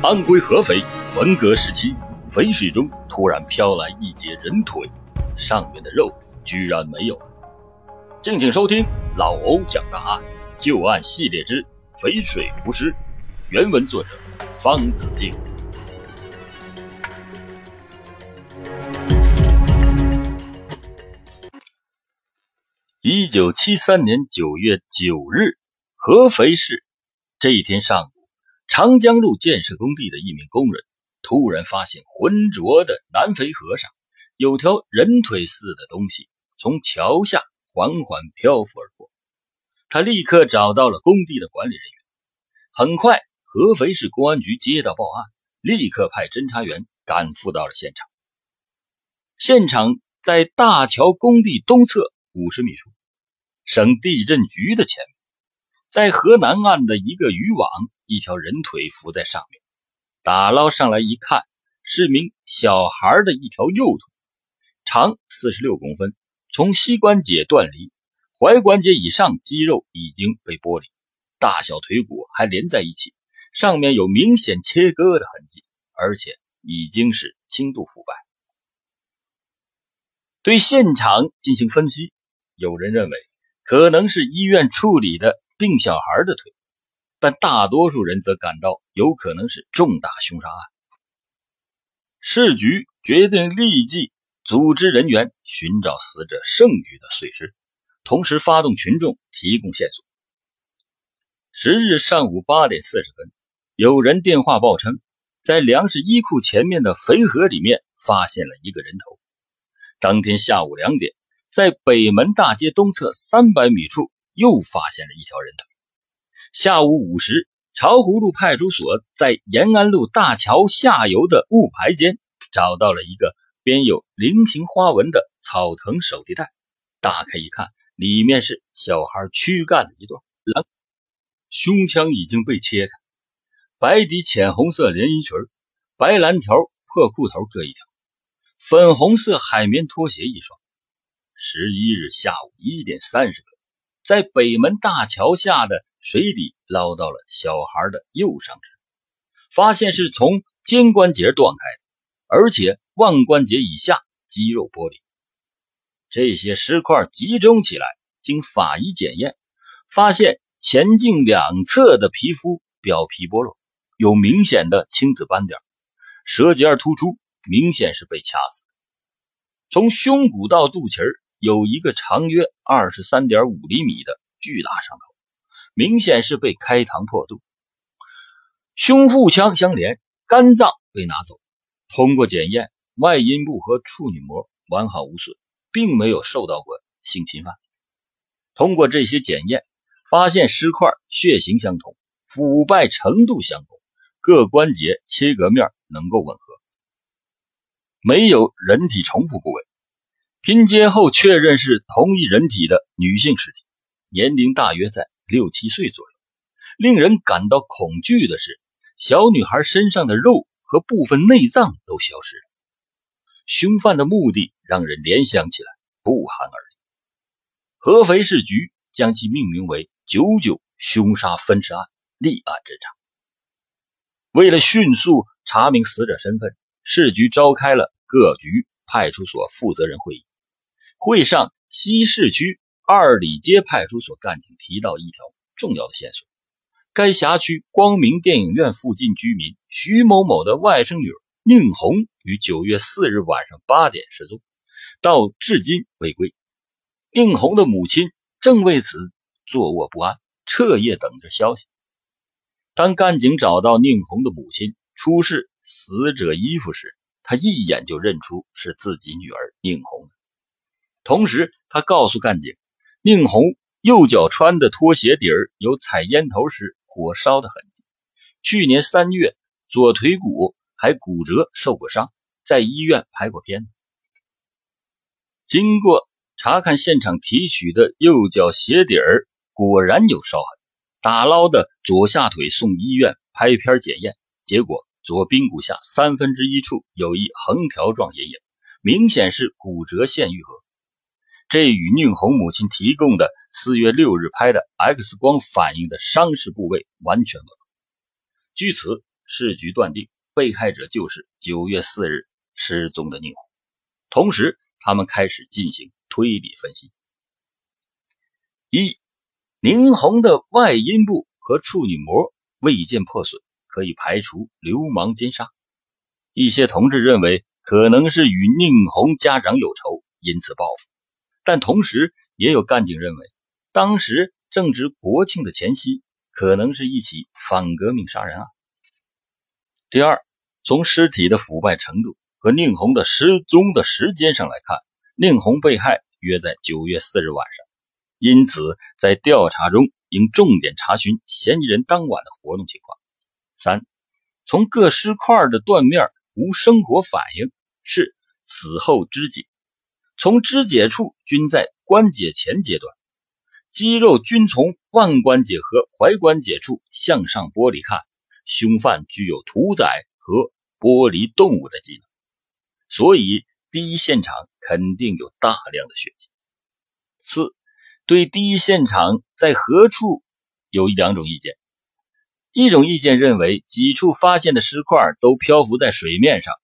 安徽合肥文革时期，肥水中突然飘来一截人腿，上面的肉居然没有了。敬请收听老欧讲大案，旧案系列之肥水无尸。原文作者方子敬。一九七三年九月九日，合肥市这一天上午。长江路建设工地的一名工人突然发现浑浊的南淝河上有条人腿似的东西从桥下缓缓漂浮而过，他立刻找到了工地的管理人员。很快，合肥市公安局接到报案，立刻派侦查员赶赴到了现场。现场在大桥工地东侧五十米处，省地震局的前面，在河南岸的一个渔网。一条人腿浮在上面，打捞上来一看，是名小孩的一条右腿，长四十六公分，从膝关节断离，踝关节以上肌肉已经被剥离，大小腿骨还连在一起，上面有明显切割的痕迹，而且已经是轻度腐败。对现场进行分析，有人认为可能是医院处理的病小孩的腿。但大多数人则感到有可能是重大凶杀案。市局决定立即组织人员寻找死者剩余的碎尸，同时发动群众提供线索。十日上午八点四十分，有人电话报称，在粮食衣库前面的肥河里面发现了一个人头。当天下午两点，在北门大街东侧三百米处又发现了一条人头。下午五时，巢湖路派出所，在延安路大桥下游的木牌间找到了一个编有菱形花纹的草藤手提袋。打开一看，里面是小孩躯干的一段蓝，胸腔已经被切开。白底浅红色连衣裙，白蓝条破裤头各一条，粉红色海绵拖鞋一双。十一日下午一点三十分，在北门大桥下的。水底捞到了小孩的右上肢，发现是从肩关节断开，而且腕关节以下肌肉剥离。这些尸块集中起来，经法医检验，发现前颈两侧的皮肤表皮剥落，有明显的青紫斑点，舌尖突出，明显是被掐死。从胸骨到肚脐有一个长约二十三点五厘米的巨大伤口。明显是被开膛破肚，胸腹腔相连，肝脏被拿走。通过检验，外阴部和处女膜完好无损，并没有受到过性侵犯。通过这些检验，发现尸块血型相同，腐败程度相同，各关节切割面能够吻合，没有人体重复部位。拼接后确认是同一人体的女性尸体，年龄大约在。六七岁左右，令人感到恐惧的是，小女孩身上的肉和部分内脏都消失了。凶犯的目的让人联想起来不寒而栗。合肥市局将其命名为“九九凶杀分尸案”，立案侦查。为了迅速查明死者身份，市局召开了各局派出所负责人会议。会上，西市区。二里街派出所干警提到一条重要的线索：该辖区光明电影院附近居民徐某某的外甥女宁红于九月四日晚上八点失踪，到至今未归。宁红的母亲正为此坐卧不安，彻夜等着消息。当干警找到宁红的母亲出示死者衣服时，他一眼就认出是自己女儿宁红。同时，他告诉干警。宁红右脚穿的拖鞋底儿有踩烟头时火烧的痕迹。去年三月，左腿骨还骨折，受过伤，在医院拍过片。经过查看现场提取的右脚鞋底儿，果然有烧痕。打捞的左下腿送医院拍片检验，结果左髌骨下三分之一处有一横条状阴影，明显是骨折线愈合。这与宁红母亲提供的四月六日拍的 X 光反映的伤势部位完全吻合。据此，市局断定被害者就是九月四日失踪的宁红。同时，他们开始进行推理分析。一，宁红的外阴部和处女膜未见破损，可以排除流氓奸杀。一些同志认为可能是与宁红家长有仇，因此报复。但同时也有干警认为，当时正值国庆的前夕，可能是一起反革命杀人案。第二，从尸体的腐败程度和宁红的失踪的时间上来看，宁红被害约在九月四日晚上。因此，在调查中应重点查询嫌疑人当晚的活动情况。三，从各尸块的断面无生活反应，是死后肢解，从肢解处均在关节前阶段，肌肉均从腕关节和踝关节处向上剥离看，凶犯具有屠宰和剥离动物的技能，所以第一现场肯定有大量的血迹。四。对第一现场在何处有两种意见，一种意见认为几处发现的尸块都漂浮在水面上，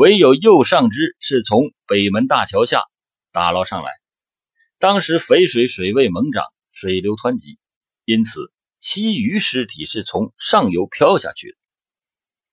唯有右上肢是从北门大桥下打捞上来。当时淝水水位猛涨，水流湍急，因此其余尸体是从上游漂下去的。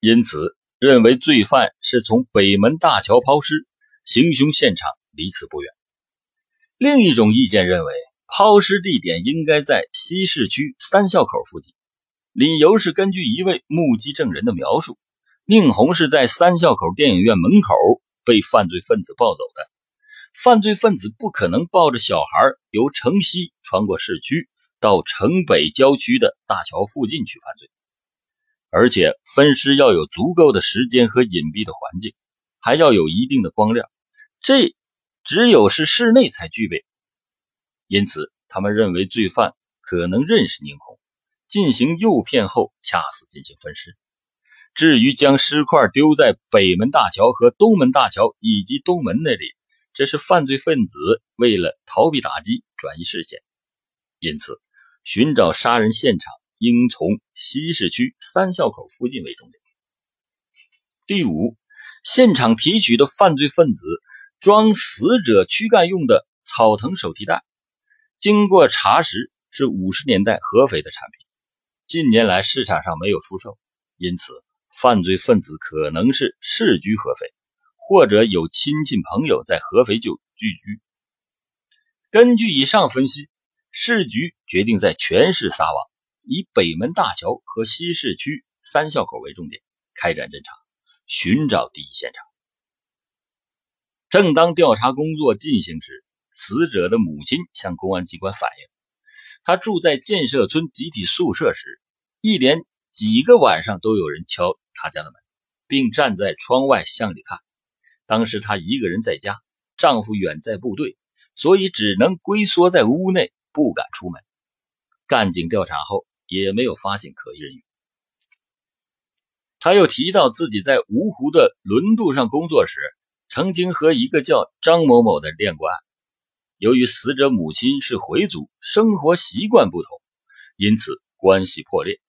因此认为罪犯是从北门大桥抛尸，行凶现场离此不远。另一种意见认为。抛尸地点应该在西市区三校口附近，理由是根据一位目击证人的描述，宁红是在三校口电影院门口被犯罪分子抱走的。犯罪分子不可能抱着小孩由城西穿过市区到城北郊区的大桥附近去犯罪，而且分尸要有足够的时间和隐蔽的环境，还要有一定的光亮，这只有是室内才具备。因此，他们认为罪犯可能认识宁红，进行诱骗后掐死进行分尸。至于将尸块丢在北门大桥和东门大桥以及东门那里，这是犯罪分子为了逃避打击、转移视线。因此，寻找杀人现场应从西市区三校口附近为重点。第五，现场提取的犯罪分子装死者躯干用的草藤手提袋。经过查实，是五十年代合肥的产品，近年来市场上没有出售，因此犯罪分子可能是世居合肥，或者有亲戚朋友在合肥就聚居。根据以上分析，市局决定在全市撒网，以北门大桥和西市区三校口为重点，开展侦查，寻找第一现场。正当调查工作进行时，死者的母亲向公安机关反映，她住在建设村集体宿舍时，一连几个晚上都有人敲他家的门，并站在窗外向里看。当时她一个人在家，丈夫远在部队，所以只能龟缩在屋内，不敢出门。干警调查后也没有发现可疑人员。他又提到自己在芜湖的轮渡上工作时，曾经和一个叫张某某的恋过爱。由于死者母亲是回族，生活习惯不同，因此关系破裂。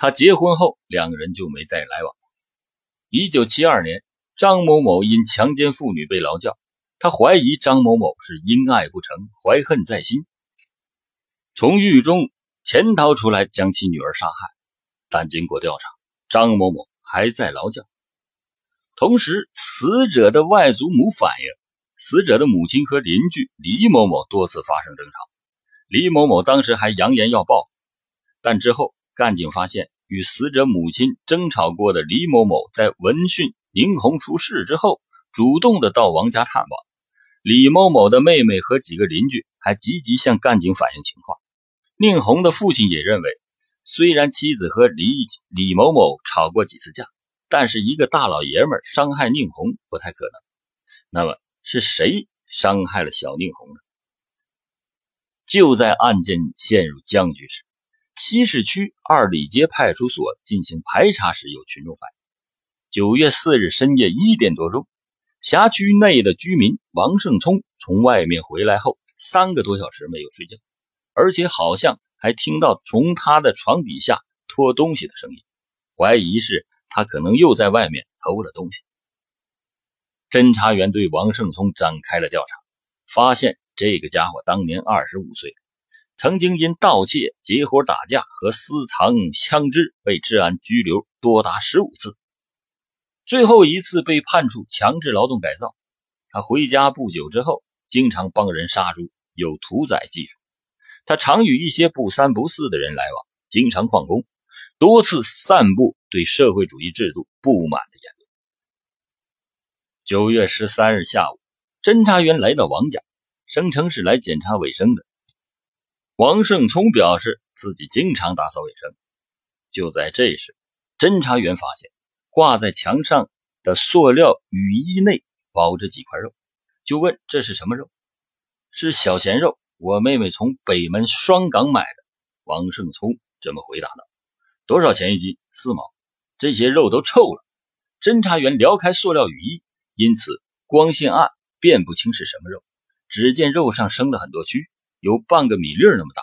他结婚后，两人就没再来往。一九七二年，张某某因强奸妇女被劳教，他怀疑张某某是因爱不成，怀恨在心，从狱中潜逃出来将其女儿杀害。但经过调查，张某某还在劳教。同时，死者的外祖母反映。死者的母亲和邻居李某某多次发生争吵，李某某当时还扬言要报复，但之后干警发现，与死者母亲争吵过的李某某在闻讯宁红出事之后，主动的到王家探望。李某某的妹妹和几个邻居还积极向干警反映情况。宁红的父亲也认为，虽然妻子和李李某某吵过几次架，但是一个大老爷们伤害宁红不太可能。那么。是谁伤害了小宁红呢？就在案件陷入僵局时，西市区二里街派出所进行排查时，有群众反映：九月四日深夜一点多钟，辖区内的居民王胜聪从外面回来后，三个多小时没有睡觉，而且好像还听到从他的床底下拖东西的声音，怀疑是他可能又在外面偷了东西。侦查员对王胜聪展开了调查，发现这个家伙当年二十五岁，曾经因盗窃、结伙打架和私藏枪支被治安拘留多达十五次，最后一次被判处强制劳动改造。他回家不久之后，经常帮人杀猪，有屠宰技术。他常与一些不三不四的人来往，经常旷工，多次散布对社会主义制度不满的言论。九月十三日下午，侦查员来到王家，声称是来检查卫生的。王胜聪表示自己经常打扫卫生。就在这时，侦查员发现挂在墙上的塑料雨衣内。包着几块肉，就问这是什么肉？是小鲜肉，我妹妹从北门双港买的。王胜聪这么回答道：“多少钱一斤？四毛。这些肉都臭了。”侦查员撩开塑料雨衣，因此光线暗，辨不清是什么肉。只见肉上生了很多蛆，有半个米粒那么大。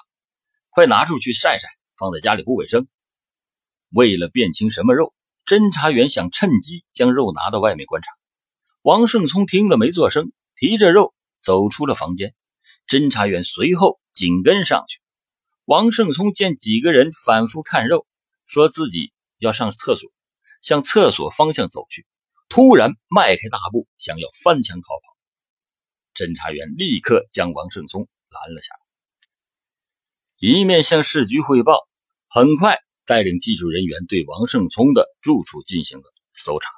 快拿出去晒晒，放在家里不卫生。为了辨清什么肉，侦查员想趁机将肉拿到外面观察。王胜聪听了没做声，提着肉走出了房间。侦查员随后紧跟上去。王胜聪见几个人反复看肉，说自己要上厕所，向厕所方向走去，突然迈开大步，想要翻墙逃跑。侦查员立刻将王胜聪拦了下来，一面向市局汇报，很快带领技术人员对王胜聪的住处进行了搜查。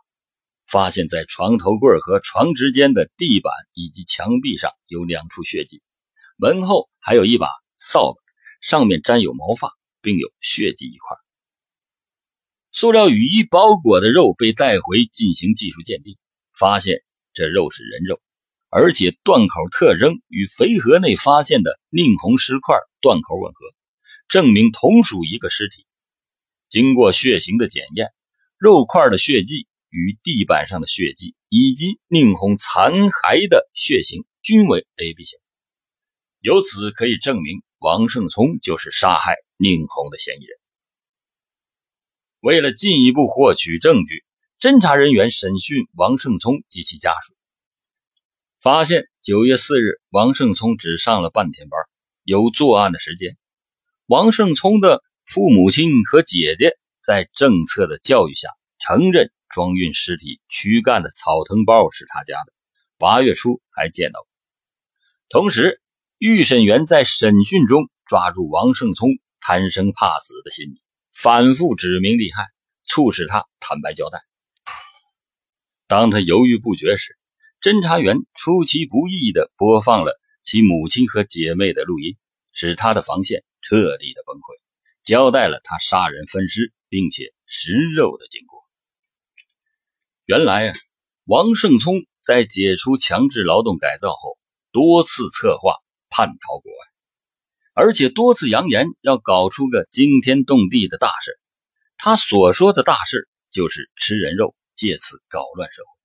发现，在床头柜和床之间的地板以及墙壁上有两处血迹，门后还有一把扫把，上面沾有毛发，并有血迹一块。塑料雨衣包裹的肉被带回进行技术鉴定，发现这肉是人肉，而且断口特征与肥河内发现的宁红尸块断口吻合，证明同属一个尸体。经过血型的检验，肉块的血迹。与地板上的血迹以及宁红残骸的血型均为 AB 型，由此可以证明王胜聪就是杀害宁红的嫌疑人。为了进一步获取证据，侦查人员审讯王胜聪及其家属，发现九月四日王胜聪只上了半天班，有作案的时间。王胜聪的父母亲和姐姐在政策的教育下承认。装运尸体躯干的草藤包是他家的，八月初还见到过。同时，预审员在审讯中抓住王胜聪贪生怕死的心理，反复指明利害，促使他坦白交代。当他犹豫不决时，侦查员出其不意地播放了其母亲和姐妹的录音，使他的防线彻底的崩溃，交代了他杀人分尸并且食肉的经过。原来啊，王胜聪在解除强制劳动改造后，多次策划叛逃国外，而且多次扬言要搞出个惊天动地的大事。他所说的大事就是吃人肉，借此搞乱社会。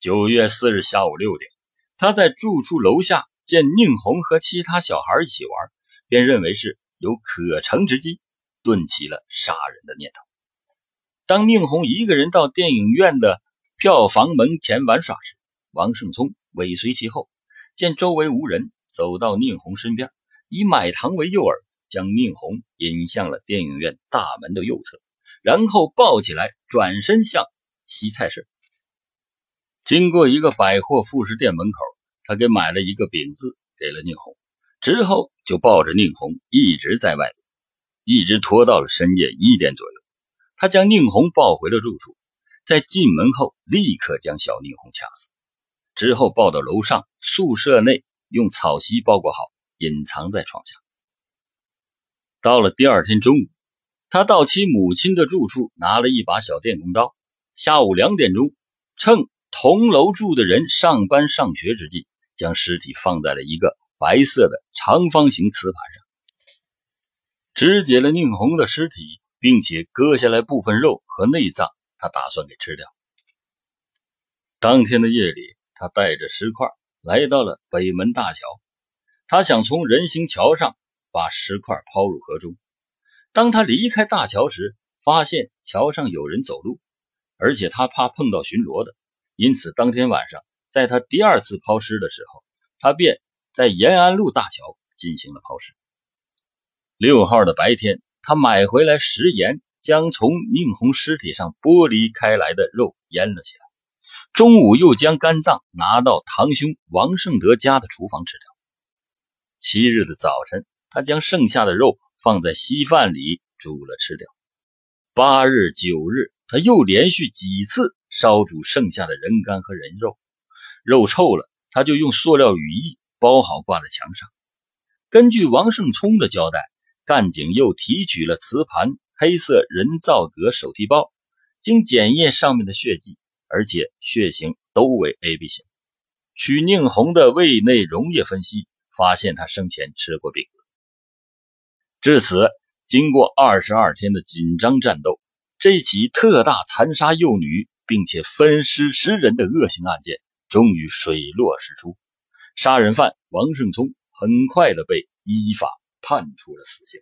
九月四日下午六点，他在住处楼下见宁红和其他小孩一起玩，便认为是有可乘之机，顿起了杀人的念头。当宁红一个人到电影院的票房门前玩耍时，王胜聪尾随其后，见周围无人，走到宁红身边，以买糖为诱饵，将宁红引向了电影院大门的右侧，然后抱起来，转身向西菜市。经过一个百货副食店门口，他给买了一个饼子，给了宁红，之后就抱着宁红一直在外面，一直拖到了深夜一点左右。他将宁红抱回了住处，在进门后立刻将小宁红掐死，之后抱到楼上宿舍内，用草席包裹好，隐藏在床下。到了第二天中午，他到其母亲的住处拿了一把小电工刀。下午两点钟，趁同楼住的人上班上学之际，将尸体放在了一个白色的长方形瓷盘上，肢解了宁红的尸体。并且割下来部分肉和内脏，他打算给吃掉。当天的夜里，他带着尸块来到了北门大桥，他想从人行桥上把尸块抛入河中。当他离开大桥时，发现桥上有人走路，而且他怕碰到巡逻的，因此当天晚上在他第二次抛尸的时候，他便在延安路大桥进行了抛尸。六号的白天，他买回来食盐，将从宁红尸体上剥离开来的肉腌了起来。中午又将肝脏拿到堂兄王胜德家的厨房吃掉。七日的早晨，他将剩下的肉放在稀饭里煮了吃掉。八日、九日，他又连续几次烧煮剩下的人肝和人肉，肉臭了，他就用塑料雨衣包好挂在墙上。根据王胜聪的交代，干警又提取了瓷盘、黑色人造革手提包，经检验上面的血迹。而且血型都为 AB 型，取宁红的胃内溶液分析，发现他生前吃过饼。至此，经过二十二天的紧张战斗，这起特大残杀幼女并且分尸十人的恶性案件终于水落石出，杀人犯王胜聪很快的被依法判处了死刑。